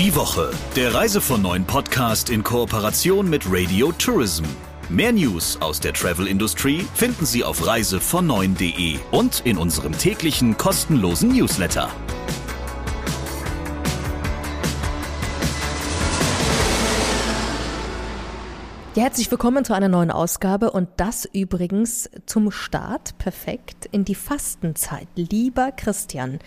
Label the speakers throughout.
Speaker 1: Die Woche, der Reise von neuen Podcast in Kooperation mit Radio Tourism. Mehr News aus der Travel-Industrie finden Sie auf reisevon9.de und in unserem täglichen kostenlosen Newsletter.
Speaker 2: Ja, herzlich willkommen zu einer neuen Ausgabe und das übrigens zum Start perfekt in die Fastenzeit. Lieber Christian,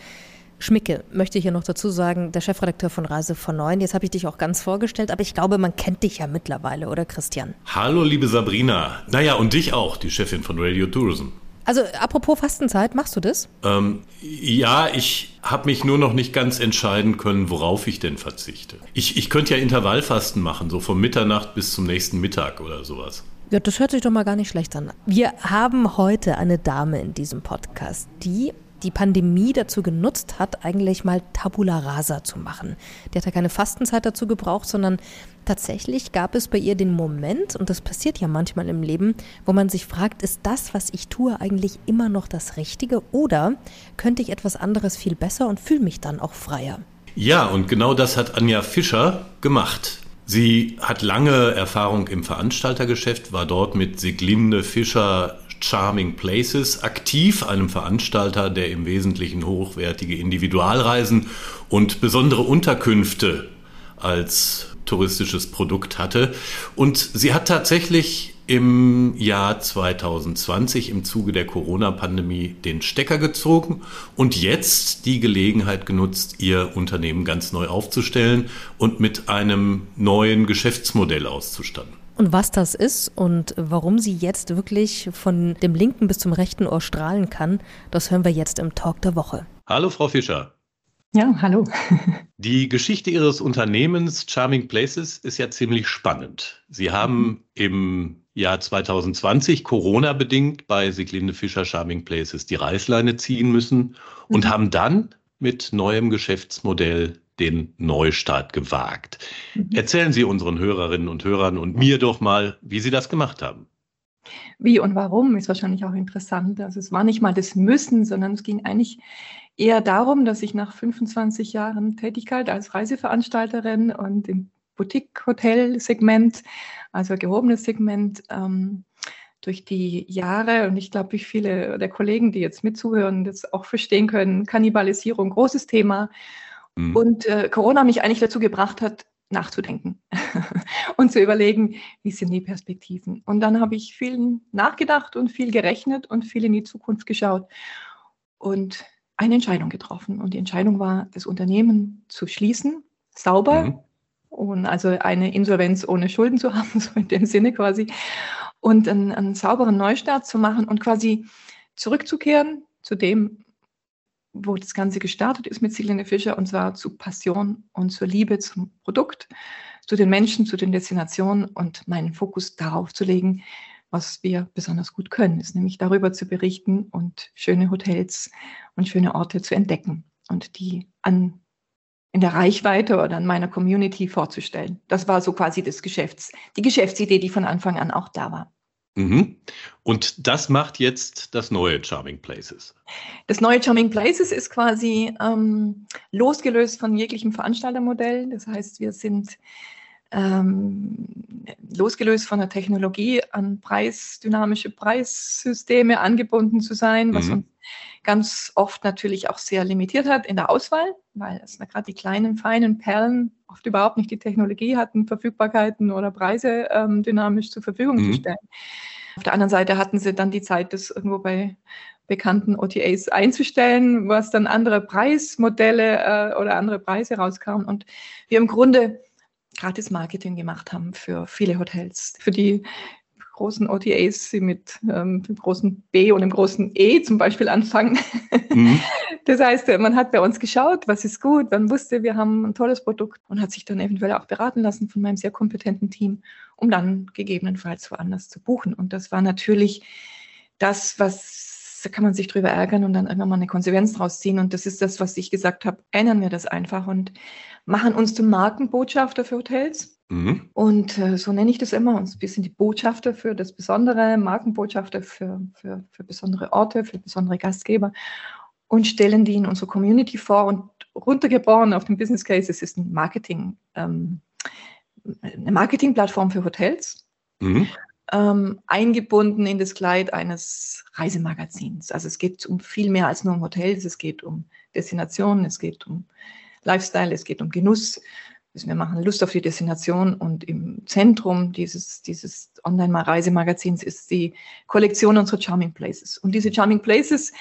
Speaker 2: Schmicke, möchte ich hier noch dazu sagen, der Chefredakteur von Reise von Neuen. Jetzt habe ich dich auch ganz vorgestellt, aber ich glaube, man kennt dich ja mittlerweile, oder Christian?
Speaker 3: Hallo, liebe Sabrina. Naja, und dich auch, die Chefin von Radio Tourism.
Speaker 2: Also apropos Fastenzeit, machst du das?
Speaker 3: Ähm, ja, ich habe mich nur noch nicht ganz entscheiden können, worauf ich denn verzichte. Ich, ich könnte ja Intervallfasten machen, so von Mitternacht bis zum nächsten Mittag oder sowas.
Speaker 2: Ja, das hört sich doch mal gar nicht schlecht an. Wir haben heute eine Dame in diesem Podcast, die die Pandemie dazu genutzt hat, eigentlich mal Tabula Rasa zu machen. Die hat ja keine Fastenzeit dazu gebraucht, sondern tatsächlich gab es bei ihr den Moment, und das passiert ja manchmal im Leben, wo man sich fragt, ist das, was ich tue, eigentlich immer noch das Richtige oder könnte ich etwas anderes viel besser und fühle mich dann auch freier?
Speaker 3: Ja, und genau das hat Anja Fischer gemacht. Sie hat lange Erfahrung im Veranstaltergeschäft, war dort mit Siglinde Fischer Charming Places aktiv, einem Veranstalter, der im Wesentlichen hochwertige Individualreisen und besondere Unterkünfte als touristisches Produkt hatte. Und sie hat tatsächlich im Jahr 2020 im Zuge der Corona-Pandemie den Stecker gezogen und jetzt die Gelegenheit genutzt, ihr Unternehmen ganz neu aufzustellen und mit einem neuen Geschäftsmodell auszustatten.
Speaker 2: Und was das ist und warum sie jetzt wirklich von dem linken bis zum rechten Ohr strahlen kann, das hören wir jetzt im Talk der Woche.
Speaker 3: Hallo, Frau Fischer.
Speaker 4: Ja, hallo.
Speaker 3: Die Geschichte Ihres Unternehmens Charming Places ist ja ziemlich spannend. Sie haben im Jahr 2020 Corona-bedingt bei Siglinde Fischer Charming Places die Reißleine ziehen müssen und mhm. haben dann mit neuem Geschäftsmodell den Neustart gewagt. Mhm. Erzählen Sie unseren Hörerinnen und Hörern und mir doch mal, wie Sie das gemacht haben.
Speaker 4: Wie und warum ist wahrscheinlich auch interessant. Also es war nicht mal das Müssen, sondern es ging eigentlich eher darum, dass ich nach 25 Jahren Tätigkeit als Reiseveranstalterin und im Boutique-Hotel-Segment, also gehobenes Segment, ähm, durch die Jahre und ich glaube, wie viele der Kollegen, die jetzt mitzuhören, das auch verstehen können, Kannibalisierung, großes Thema. Mhm. Und äh, Corona mich eigentlich dazu gebracht hat, nachzudenken und zu überlegen, wie sind die Perspektiven. Und dann habe ich viel nachgedacht und viel gerechnet und viel in die Zukunft geschaut und eine Entscheidung getroffen. Und die Entscheidung war, das Unternehmen zu schließen, sauber, mhm. und also eine Insolvenz ohne Schulden zu haben, so in dem Sinne quasi, und einen, einen sauberen Neustart zu machen und quasi zurückzukehren zu dem, wo das Ganze gestartet ist mit Silene Fischer, und zwar zu Passion und zur Liebe zum Produkt, zu den Menschen, zu den Destinationen und meinen Fokus darauf zu legen, was wir besonders gut können, ist nämlich darüber zu berichten und schöne Hotels und schöne Orte zu entdecken und die an in der Reichweite oder an meiner Community vorzustellen. Das war so quasi das Geschäfts, die Geschäftsidee, die von Anfang an auch da war.
Speaker 3: Mhm. Und das macht jetzt das neue Charming Places.
Speaker 4: Das neue Charming Places ist quasi ähm, losgelöst von jeglichem Veranstaltermodell. Das heißt, wir sind ähm, losgelöst von der Technologie an preisdynamische Preissysteme angebunden zu sein, was mhm. uns ganz oft natürlich auch sehr limitiert hat in der Auswahl, weil es gerade die kleinen, feinen Perlen oft überhaupt nicht die Technologie hatten, Verfügbarkeiten oder Preise ähm, dynamisch zur Verfügung mhm. zu stellen. Auf der anderen Seite hatten sie dann die Zeit, das irgendwo bei bekannten OTAs einzustellen, was dann andere Preismodelle äh, oder andere Preise rauskamen. Und wir im Grunde gratis Marketing gemacht haben für viele Hotels, für die großen OTAs, die mit ähm, dem großen B und dem großen E zum Beispiel anfangen. Mhm. Das heißt, man hat bei uns geschaut, was ist gut, man wusste, wir haben ein tolles Produkt und hat sich dann eventuell auch beraten lassen von meinem sehr kompetenten Team, um dann gegebenenfalls woanders zu buchen. Und das war natürlich das, was da kann man sich drüber ärgern und dann irgendwann mal eine Konsequenz draus ziehen. Und das ist das, was ich gesagt habe. Ändern wir das einfach und machen uns zum Markenbotschafter für Hotels. Mhm. Und äh, so nenne ich das immer. Und wir sind die Botschafter für das Besondere, Markenbotschafter für, für, für besondere Orte, für besondere Gastgeber und stellen die in unsere Community vor und runtergebrochen auf den Business Case, es ist ein Marketing, ähm, eine Marketingplattform für Hotels. Mhm. Ähm, eingebunden in das Kleid eines Reisemagazins. Also es geht um viel mehr als nur um Hotels, es geht um Destinationen, es geht um Lifestyle, es geht um Genuss. Also wir machen Lust auf die Destination und im Zentrum dieses, dieses Online-Reisemagazins ist die Kollektion unserer Charming Places. Und diese Charming Places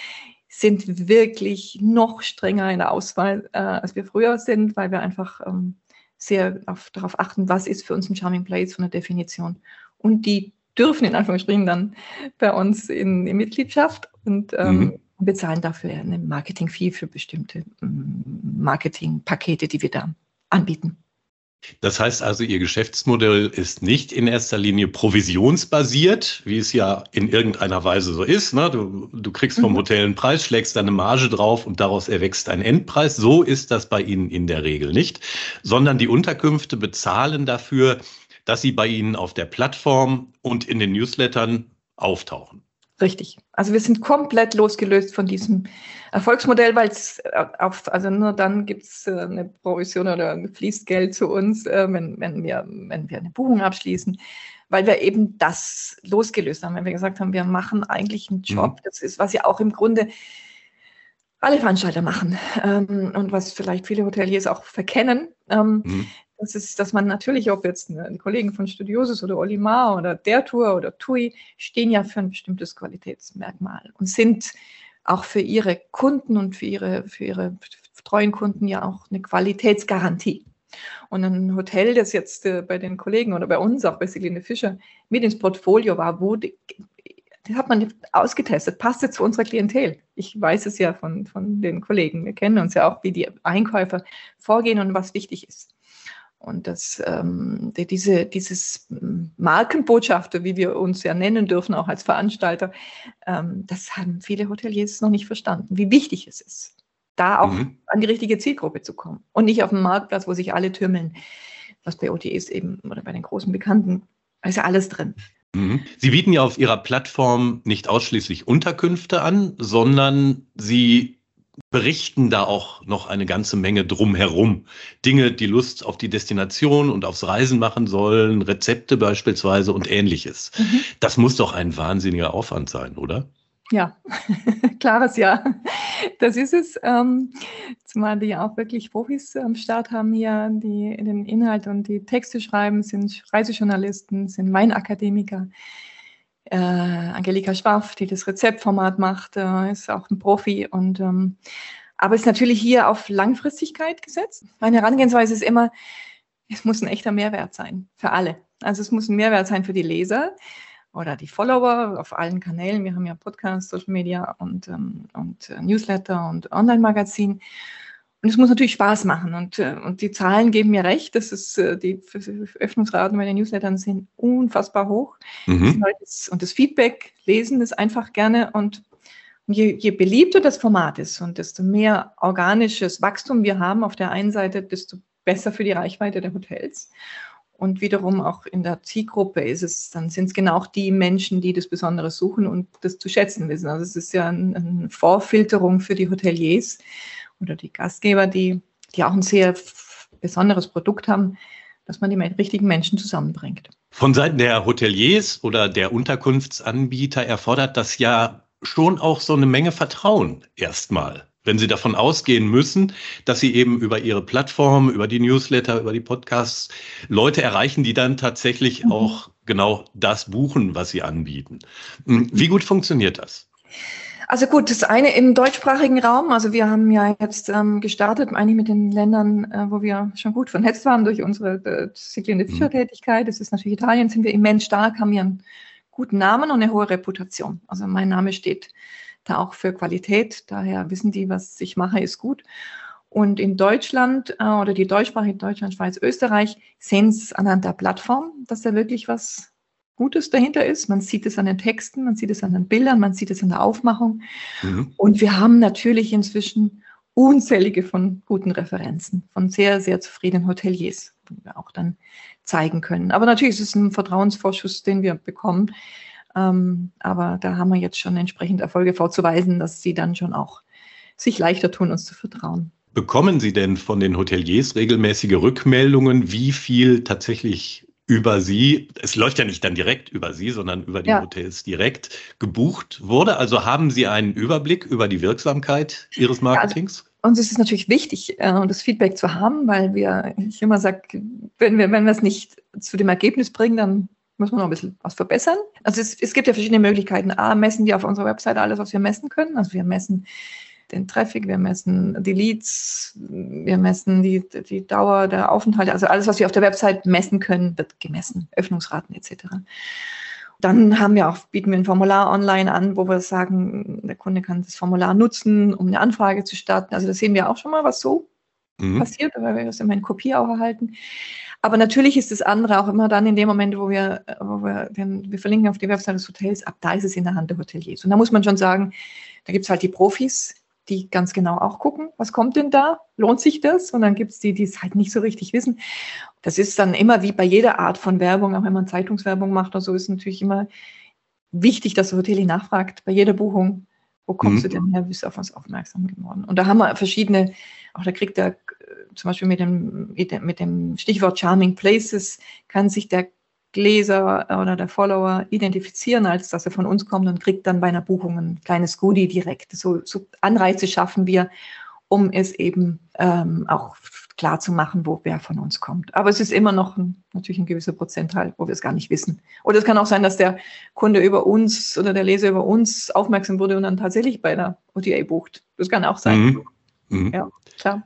Speaker 4: sind wirklich noch strenger in der Auswahl, äh, als wir früher sind, weil wir einfach ähm, sehr auf, darauf achten, was ist für uns ein Charming Place von der Definition. Und die dürfen in Anführungsstrichen dann bei uns in, in Mitgliedschaft und ähm, mhm. bezahlen dafür eine Marketing-Fee für bestimmte ähm, Marketingpakete, die wir da anbieten.
Speaker 3: Das heißt also, Ihr Geschäftsmodell ist nicht in erster Linie provisionsbasiert, wie es ja in irgendeiner Weise so ist. Ne? Du, du kriegst vom mhm. Hotel einen Preis, schlägst deine Marge drauf und daraus erwächst ein Endpreis. So ist das bei Ihnen in der Regel nicht, sondern die Unterkünfte bezahlen dafür, dass sie bei Ihnen auf der Plattform und in den Newslettern auftauchen.
Speaker 4: Richtig. Also wir sind komplett losgelöst von diesem Erfolgsmodell, weil es äh, auf, also nur dann gibt es äh, eine Provision oder fließt Geld zu uns, äh, wenn, wenn, wir, wenn wir eine Buchung abschließen, weil wir eben das losgelöst haben, wenn wir gesagt haben, wir machen eigentlich einen Job, mhm. das ist, was ja auch im Grunde alle Veranstalter machen ähm, und was vielleicht viele Hoteliers auch verkennen. Ähm, mhm das ist, dass man natürlich, ob jetzt ein Kollegen von Studiosus oder Olimar oder der Tour oder TUI, stehen ja für ein bestimmtes Qualitätsmerkmal und sind auch für ihre Kunden und für ihre, für ihre treuen Kunden ja auch eine Qualitätsgarantie. Und ein Hotel, das jetzt äh, bei den Kollegen oder bei uns, auch bei Siglinde Fischer, mit ins Portfolio war, die, das hat man ausgetestet, passt jetzt zu unserer Klientel. Ich weiß es ja von, von den Kollegen. Wir kennen uns ja auch, wie die Einkäufer vorgehen und was wichtig ist. Und das, ähm, die, diese, dieses Markenbotschafter, wie wir uns ja nennen dürfen, auch als Veranstalter, ähm, das haben viele Hoteliers noch nicht verstanden, wie wichtig es ist, da auch mhm. an die richtige Zielgruppe zu kommen und nicht auf dem Marktplatz, wo sich alle türmeln, was bei OTAs eben oder bei den großen Bekannten, da ist ja alles drin.
Speaker 3: Mhm. Sie bieten ja auf Ihrer Plattform nicht ausschließlich Unterkünfte an, sondern Sie berichten da auch noch eine ganze Menge drumherum. Dinge, die Lust auf die Destination und aufs Reisen machen sollen, Rezepte beispielsweise und ähnliches. Mhm. Das muss doch ein wahnsinniger Aufwand sein, oder?
Speaker 4: Ja, klares Ja. Das ist es. Ähm, zumal die auch wirklich Profis am Start haben hier, die den Inhalt und die Texte schreiben, sind Reisejournalisten, sind Weinakademiker äh, Angelika Schwaff, die das Rezeptformat macht, äh, ist auch ein Profi und ähm, aber ist natürlich hier auf Langfristigkeit gesetzt. Meine Herangehensweise ist immer, es muss ein echter Mehrwert sein für alle. Also es muss ein Mehrwert sein für die Leser oder die Follower auf allen Kanälen. Wir haben ja Podcasts, Social Media und, ähm, und äh, Newsletter und Online-Magazin. Und es muss natürlich Spaß machen. Und, äh, und die Zahlen geben mir recht, dass es äh, die Öffnungsraten bei den Newslettern sind unfassbar hoch. Mhm. Und das Feedback lesen es einfach gerne. Und je, je beliebter das Format ist und desto mehr organisches Wachstum wir haben auf der einen Seite, desto besser für die Reichweite der Hotels. Und wiederum auch in der Zielgruppe ist es, dann sind es genau die Menschen, die das Besondere suchen und das zu schätzen wissen. Also es ist ja eine Vorfilterung für die Hoteliers oder die Gastgeber, die, die auch ein sehr besonderes Produkt haben, dass man die richtigen Menschen zusammenbringt.
Speaker 3: Von Seiten der Hoteliers oder der Unterkunftsanbieter erfordert das ja schon auch so eine Menge Vertrauen erstmal. Wenn Sie davon ausgehen müssen, dass Sie eben über Ihre Plattform, über die Newsletter, über die Podcasts Leute erreichen, die dann tatsächlich mhm. auch genau das buchen, was Sie anbieten. Wie gut funktioniert das?
Speaker 4: Also gut, das eine im deutschsprachigen Raum. Also wir haben ja jetzt ähm, gestartet, eigentlich mit den Ländern, äh, wo wir schon gut vernetzt waren durch unsere äh, Siglinde Fischertätigkeit. Das ist natürlich Italien, sind wir immens stark, haben wir einen guten Namen und eine hohe Reputation. Also mein Name steht da auch für Qualität. Daher wissen die, was ich mache, ist gut. Und in Deutschland äh, oder die deutschsprachigen Deutschland, Schweiz, Österreich sehen es anhand der Plattform, dass da wirklich was Gutes dahinter ist. Man sieht es an den Texten, man sieht es an den Bildern, man sieht es an der Aufmachung. Mhm. Und wir haben natürlich inzwischen unzählige von guten Referenzen, von sehr, sehr zufriedenen Hoteliers, die wir auch dann zeigen können. Aber natürlich ist es ein Vertrauensvorschuss, den wir bekommen. Ähm, aber da haben wir jetzt schon entsprechend Erfolge vorzuweisen, dass sie dann schon auch sich leichter tun, uns zu vertrauen.
Speaker 3: Bekommen Sie denn von den Hoteliers regelmäßige Rückmeldungen, wie viel tatsächlich über Sie, es läuft ja nicht dann direkt über Sie, sondern über die ja. Hotels direkt gebucht wurde? Also haben Sie einen Überblick über die Wirksamkeit Ihres Marketings?
Speaker 4: Ja, also uns ist es natürlich wichtig, äh, das Feedback zu haben, weil wir, ich immer sage, wenn wir, wenn wir es nicht zu dem Ergebnis bringen, dann muss man noch ein bisschen was verbessern. Also es, es gibt ja verschiedene Möglichkeiten. A, messen wir auf unserer Website alles, was wir messen können. Also wir messen den Traffic, wir messen die Leads, wir messen die, die Dauer der Aufenthalte, also alles, was wir auf der Website messen können, wird gemessen, Öffnungsraten etc. Dann haben wir auch, bieten wir ein Formular online an, wo wir sagen, der Kunde kann das Formular nutzen, um eine Anfrage zu starten. Also das sehen wir auch schon mal, was so mhm. passiert, weil wir das immer in Kopie auch erhalten. Aber natürlich ist das andere auch immer dann in dem Moment, wo wir, wo wir, den, wir verlinken auf die Website des Hotels, ab da ist es in der Hand der Hoteliers. Und da muss man schon sagen, da gibt es halt die Profis, die ganz genau auch gucken, was kommt denn da? Lohnt sich das? Und dann gibt es die, die es halt nicht so richtig wissen. Das ist dann immer wie bei jeder Art von Werbung, auch wenn man Zeitungswerbung macht oder so, ist natürlich immer wichtig, dass der Hotel nachfragt bei jeder Buchung, wo kommst mhm. du denn her, bist du auf uns aufmerksam geworden? Und da haben wir verschiedene, auch da kriegt der äh, zum Beispiel mit dem, mit dem Stichwort Charming Places, kann sich der Leser oder der Follower identifizieren, als dass er von uns kommt und kriegt dann bei einer Buchung ein kleines Goodie direkt. So, so Anreize schaffen wir, um es eben ähm, auch klar zu machen, wo wer von uns kommt. Aber es ist immer noch ein, natürlich ein gewisser Prozentteil, wo wir es gar nicht wissen. Oder es kann auch sein, dass der Kunde über uns oder der Leser über uns aufmerksam wurde und dann tatsächlich bei der OTA bucht. Das kann auch sein. Mhm. Mhm.
Speaker 3: Ja, klar.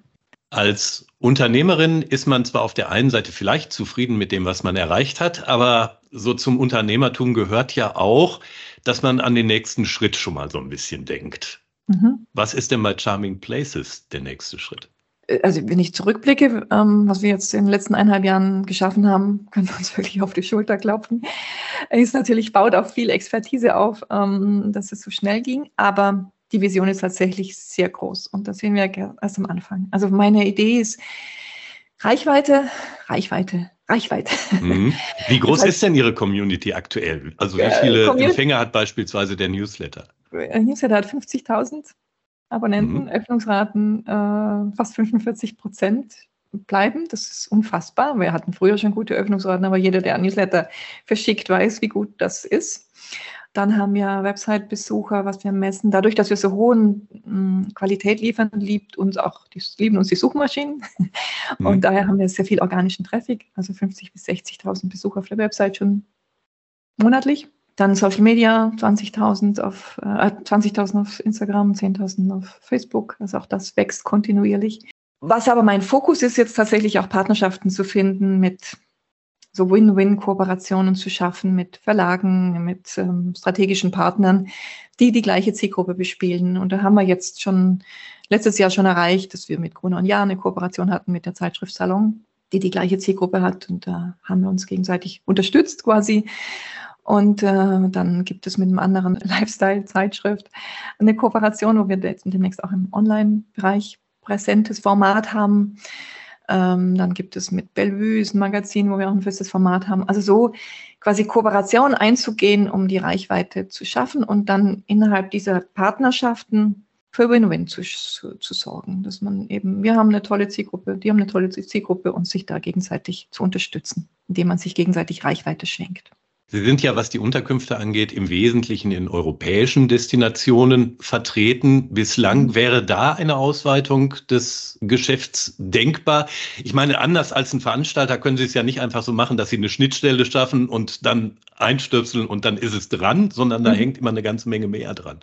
Speaker 3: Als Unternehmerin ist man zwar auf der einen Seite vielleicht zufrieden mit dem, was man erreicht hat, aber so zum Unternehmertum gehört ja auch, dass man an den nächsten Schritt schon mal so ein bisschen denkt. Mhm. Was ist denn bei Charming Places der nächste Schritt?
Speaker 4: Also wenn ich zurückblicke, ähm, was wir jetzt in den letzten eineinhalb Jahren geschaffen haben, können wir uns wirklich auf die Schulter klopfen. Es natürlich baut auch viel Expertise auf, ähm, dass es so schnell ging, aber die Vision ist tatsächlich sehr groß und das sehen wir erst am Anfang. Also meine Idee ist Reichweite, Reichweite, Reichweite.
Speaker 3: Mhm. Wie groß das heißt, ist denn Ihre Community aktuell? Also wie viele Community, Empfänger hat beispielsweise der Newsletter?
Speaker 4: Der Newsletter hat 50.000 Abonnenten, mhm. Öffnungsraten äh, fast 45 Prozent bleiben. Das ist unfassbar. Wir hatten früher schon gute Öffnungsraten, aber jeder, der ein Newsletter verschickt, weiß, wie gut das ist. Dann haben wir Website-Besucher, was wir messen. Dadurch, dass wir so hohe hm, Qualität liefern, liebt uns auch die, lieben uns die Suchmaschinen. Mhm. Und daher haben wir sehr viel organischen Traffic, also 50.000 bis 60.000 Besucher auf der Website schon monatlich. Dann Social Media, 20.000 auf, äh, 20.000 auf Instagram, 10.000 auf Facebook. Also auch das wächst kontinuierlich. Was aber mein Fokus ist, jetzt tatsächlich auch Partnerschaften zu finden mit so Win-Win-Kooperationen zu schaffen mit Verlagen, mit ähm, strategischen Partnern, die die gleiche Zielgruppe bespielen. Und da haben wir jetzt schon letztes Jahr schon erreicht, dass wir mit Gruner und Jahr eine Kooperation hatten mit der Zeitschrift Salon, die die gleiche Zielgruppe hat. Und da haben wir uns gegenseitig unterstützt quasi. Und äh, dann gibt es mit einem anderen Lifestyle-Zeitschrift eine Kooperation, wo wir demnächst auch im Online-Bereich präsentes Format haben. Ähm, dann gibt es mit Bellevue ein Magazin, wo wir auch ein festes Format haben. Also so quasi Kooperation einzugehen, um die Reichweite zu schaffen und dann innerhalb dieser Partnerschaften für Win-Win zu, zu, zu, sorgen. Dass man eben, wir haben eine tolle Zielgruppe, die haben eine tolle Zielgruppe und sich da gegenseitig zu unterstützen, indem man sich gegenseitig Reichweite schenkt.
Speaker 3: Sie sind ja, was die Unterkünfte angeht, im Wesentlichen in europäischen Destinationen vertreten. Bislang mhm. wäre da eine Ausweitung des Geschäfts denkbar. Ich meine, anders als ein Veranstalter können Sie es ja nicht einfach so machen, dass Sie eine Schnittstelle schaffen und dann einstöpseln und dann ist es dran, sondern da mhm. hängt immer eine ganze Menge mehr dran.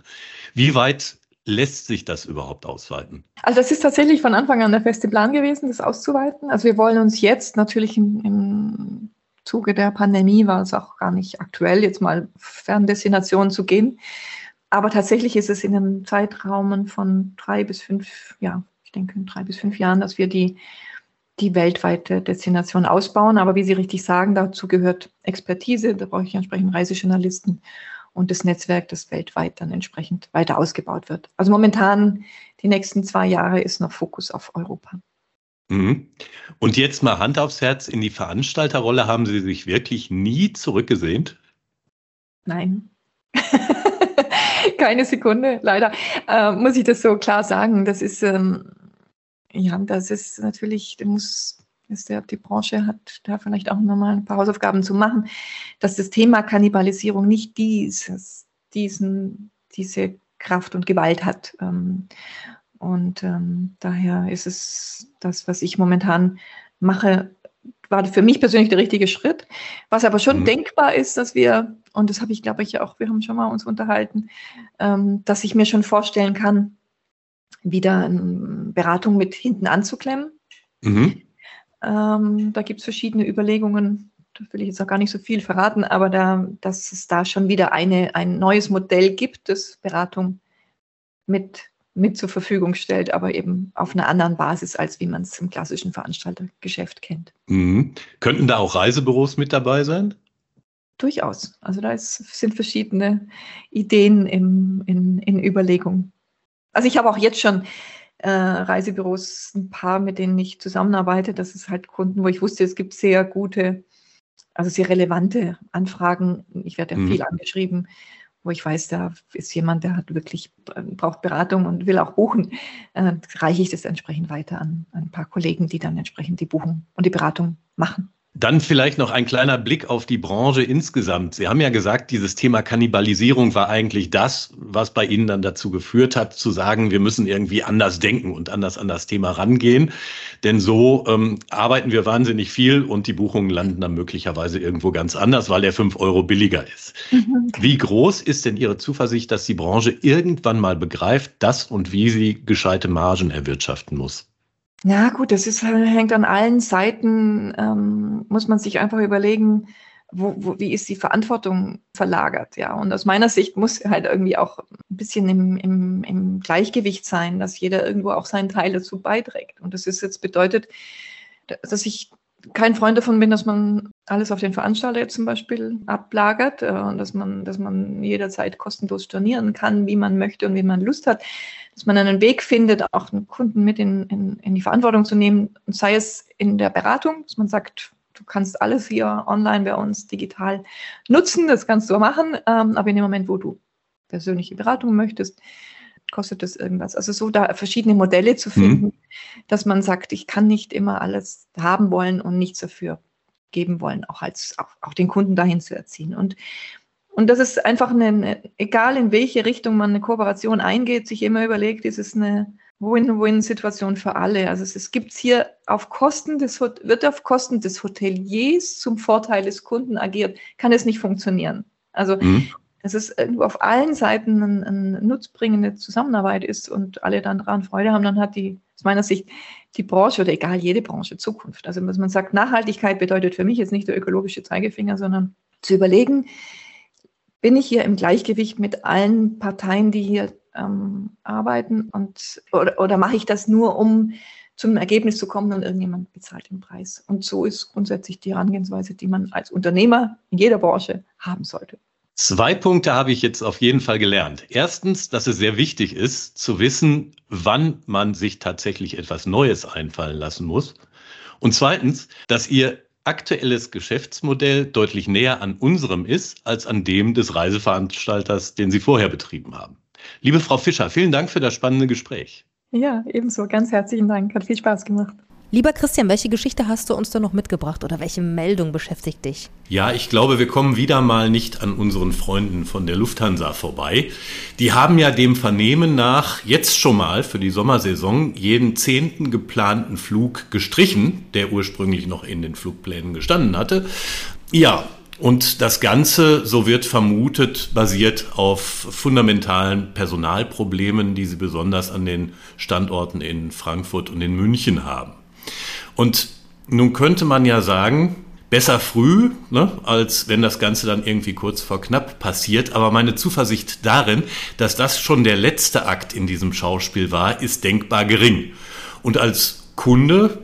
Speaker 3: Wie weit lässt sich das überhaupt ausweiten?
Speaker 4: Also das ist tatsächlich von Anfang an der feste Plan gewesen, das auszuweiten. Also wir wollen uns jetzt natürlich im, im Zuge der Pandemie war es auch gar nicht aktuell, jetzt mal Ferndestinationen zu gehen. Aber tatsächlich ist es in einem Zeitraum von drei bis fünf, ja, ich denke in drei bis fünf Jahren, dass wir die, die weltweite Destination ausbauen. Aber wie Sie richtig sagen, dazu gehört Expertise, da brauche ich entsprechend Reisejournalisten und das Netzwerk, das weltweit dann entsprechend weiter ausgebaut wird. Also momentan, die nächsten zwei Jahre ist noch Fokus auf Europa.
Speaker 3: Mhm. Und jetzt mal Hand aufs Herz, in die Veranstalterrolle haben Sie sich wirklich nie zurückgesehnt?
Speaker 4: Nein. Keine Sekunde, leider. Äh, muss ich das so klar sagen. Das ist, ähm, ja, das ist natürlich, muss, ist der, die Branche hat da vielleicht auch nochmal ein paar Hausaufgaben zu machen, dass das Thema Kannibalisierung nicht dieses, diesen, diese Kraft und Gewalt hat. Ähm, und ähm, daher ist es das, was ich momentan mache, war für mich persönlich der richtige Schritt. Was aber schon mhm. denkbar ist, dass wir, und das habe ich, glaube ich, auch, wir haben schon mal uns unterhalten, ähm, dass ich mir schon vorstellen kann, wieder eine Beratung mit hinten anzuklemmen. Mhm. Ähm, da gibt es verschiedene Überlegungen, da will ich jetzt auch gar nicht so viel verraten, aber da, dass es da schon wieder eine, ein neues Modell gibt, das Beratung mit mit zur Verfügung stellt, aber eben auf einer anderen Basis, als wie man es im klassischen Veranstaltergeschäft kennt.
Speaker 3: Mhm. Könnten da auch Reisebüros mit dabei sein?
Speaker 4: Durchaus. Also da ist, sind verschiedene Ideen im, in, in Überlegung. Also ich habe auch jetzt schon äh, Reisebüros, ein paar, mit denen ich zusammenarbeite. Das ist halt Kunden, wo ich wusste, es gibt sehr gute, also sehr relevante Anfragen. Ich werde ja mhm. viel angeschrieben wo ich weiß, da ist jemand, der hat wirklich, braucht Beratung und will auch buchen, äh, reiche ich das entsprechend weiter an, an ein paar Kollegen, die dann entsprechend die Buchung und die Beratung machen.
Speaker 3: Dann vielleicht noch ein kleiner Blick auf die Branche insgesamt. Sie haben ja gesagt, dieses Thema Kannibalisierung war eigentlich das, was bei Ihnen dann dazu geführt hat, zu sagen, wir müssen irgendwie anders denken und anders an das Thema rangehen. Denn so ähm, arbeiten wir wahnsinnig viel und die Buchungen landen dann möglicherweise irgendwo ganz anders, weil er fünf Euro billiger ist. Mhm. Wie groß ist denn Ihre Zuversicht, dass die Branche irgendwann mal begreift, dass und wie sie gescheite Margen erwirtschaften muss?
Speaker 4: Ja, gut, das ist, hängt an allen Seiten, ähm, muss man sich einfach überlegen, wo, wo, wie ist die Verantwortung verlagert, ja. Und aus meiner Sicht muss halt irgendwie auch ein bisschen im, im, im Gleichgewicht sein, dass jeder irgendwo auch seinen Teil dazu beiträgt. Und das ist jetzt bedeutet, dass ich kein Freund davon bin, dass man alles auf den Veranstalter zum Beispiel ablagert äh, und dass man, dass man jederzeit kostenlos stornieren kann, wie man möchte und wie man Lust hat. Dass man einen Weg findet, auch einen Kunden mit in, in, in die Verantwortung zu nehmen, und sei es in der Beratung, dass man sagt, du kannst alles hier online bei uns digital nutzen, das kannst du machen, ähm, aber in dem Moment, wo du persönliche Beratung möchtest, kostet das irgendwas. Also so da verschiedene Modelle zu finden, mhm. dass man sagt, ich kann nicht immer alles haben wollen und nichts dafür geben wollen, auch als auch, auch den Kunden dahin zu erziehen. Und und das ist einfach eine, egal in welche Richtung man eine Kooperation eingeht, sich immer überlegt, ist es eine Win-Win-Situation für alle. Also es, es gibt hier auf Kosten des, wird auf Kosten des Hoteliers zum Vorteil des Kunden agiert, kann es nicht funktionieren. Also mhm dass es irgendwo auf allen Seiten eine, eine nutzbringende Zusammenarbeit ist und alle dann daran Freude haben, dann hat die, aus meiner Sicht, die Branche oder egal, jede Branche Zukunft. Also, was man sagt, Nachhaltigkeit bedeutet für mich jetzt nicht der ökologische Zeigefinger, sondern zu überlegen, bin ich hier im Gleichgewicht mit allen Parteien, die hier ähm, arbeiten und oder, oder mache ich das nur, um zum Ergebnis zu kommen und irgendjemand bezahlt den Preis. Und so ist grundsätzlich die Herangehensweise, die man als Unternehmer in jeder Branche haben sollte.
Speaker 3: Zwei Punkte habe ich jetzt auf jeden Fall gelernt. Erstens, dass es sehr wichtig ist, zu wissen, wann man sich tatsächlich etwas Neues einfallen lassen muss. Und zweitens, dass Ihr aktuelles Geschäftsmodell deutlich näher an unserem ist als an dem des Reiseveranstalters, den Sie vorher betrieben haben. Liebe Frau Fischer, vielen Dank für das spannende Gespräch.
Speaker 4: Ja, ebenso. Ganz herzlichen Dank. Hat viel Spaß gemacht.
Speaker 2: Lieber Christian, welche Geschichte hast du uns da noch mitgebracht oder welche Meldung beschäftigt dich?
Speaker 3: Ja, ich glaube, wir kommen wieder mal nicht an unseren Freunden von der Lufthansa vorbei. Die haben ja dem Vernehmen nach jetzt schon mal für die Sommersaison jeden zehnten geplanten Flug gestrichen, der ursprünglich noch in den Flugplänen gestanden hatte. Ja, und das Ganze, so wird vermutet, basiert auf fundamentalen Personalproblemen, die sie besonders an den Standorten in Frankfurt und in München haben. Und nun könnte man ja sagen, besser früh, ne, als wenn das Ganze dann irgendwie kurz vor knapp passiert. Aber meine Zuversicht darin, dass das schon der letzte Akt in diesem Schauspiel war, ist denkbar gering. Und als Kunde,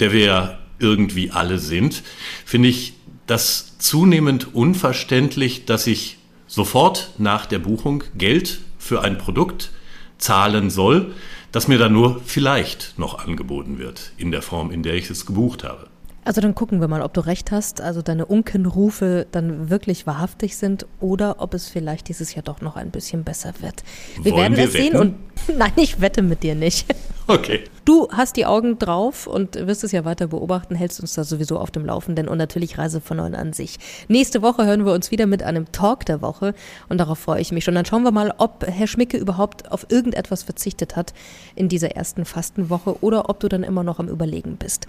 Speaker 3: der wir ja irgendwie alle sind, finde ich das zunehmend unverständlich, dass ich sofort nach der Buchung Geld für ein Produkt zahlen soll, das mir dann nur vielleicht noch angeboten wird, in der Form, in der ich es gebucht habe.
Speaker 2: Also dann gucken wir mal, ob du recht hast, also deine Unkenrufe dann wirklich wahrhaftig sind oder ob es vielleicht dieses Jahr doch noch ein bisschen besser wird. Wir
Speaker 3: Wollen
Speaker 2: werden
Speaker 3: wir
Speaker 2: es sehen und nein, ich wette mit dir nicht.
Speaker 3: Okay.
Speaker 2: Du hast die Augen drauf und wirst es ja weiter beobachten, hältst uns da sowieso auf dem Laufenden und natürlich Reise von Neuen an sich. Nächste Woche hören wir uns wieder mit einem Talk der Woche und darauf freue ich mich schon. Dann schauen wir mal, ob Herr Schmicke überhaupt auf irgendetwas verzichtet hat in dieser ersten Fastenwoche oder ob du dann immer noch am Überlegen bist.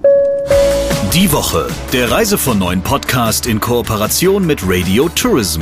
Speaker 1: Die Woche, der Reise von Neuen Podcast in Kooperation mit Radio Tourism.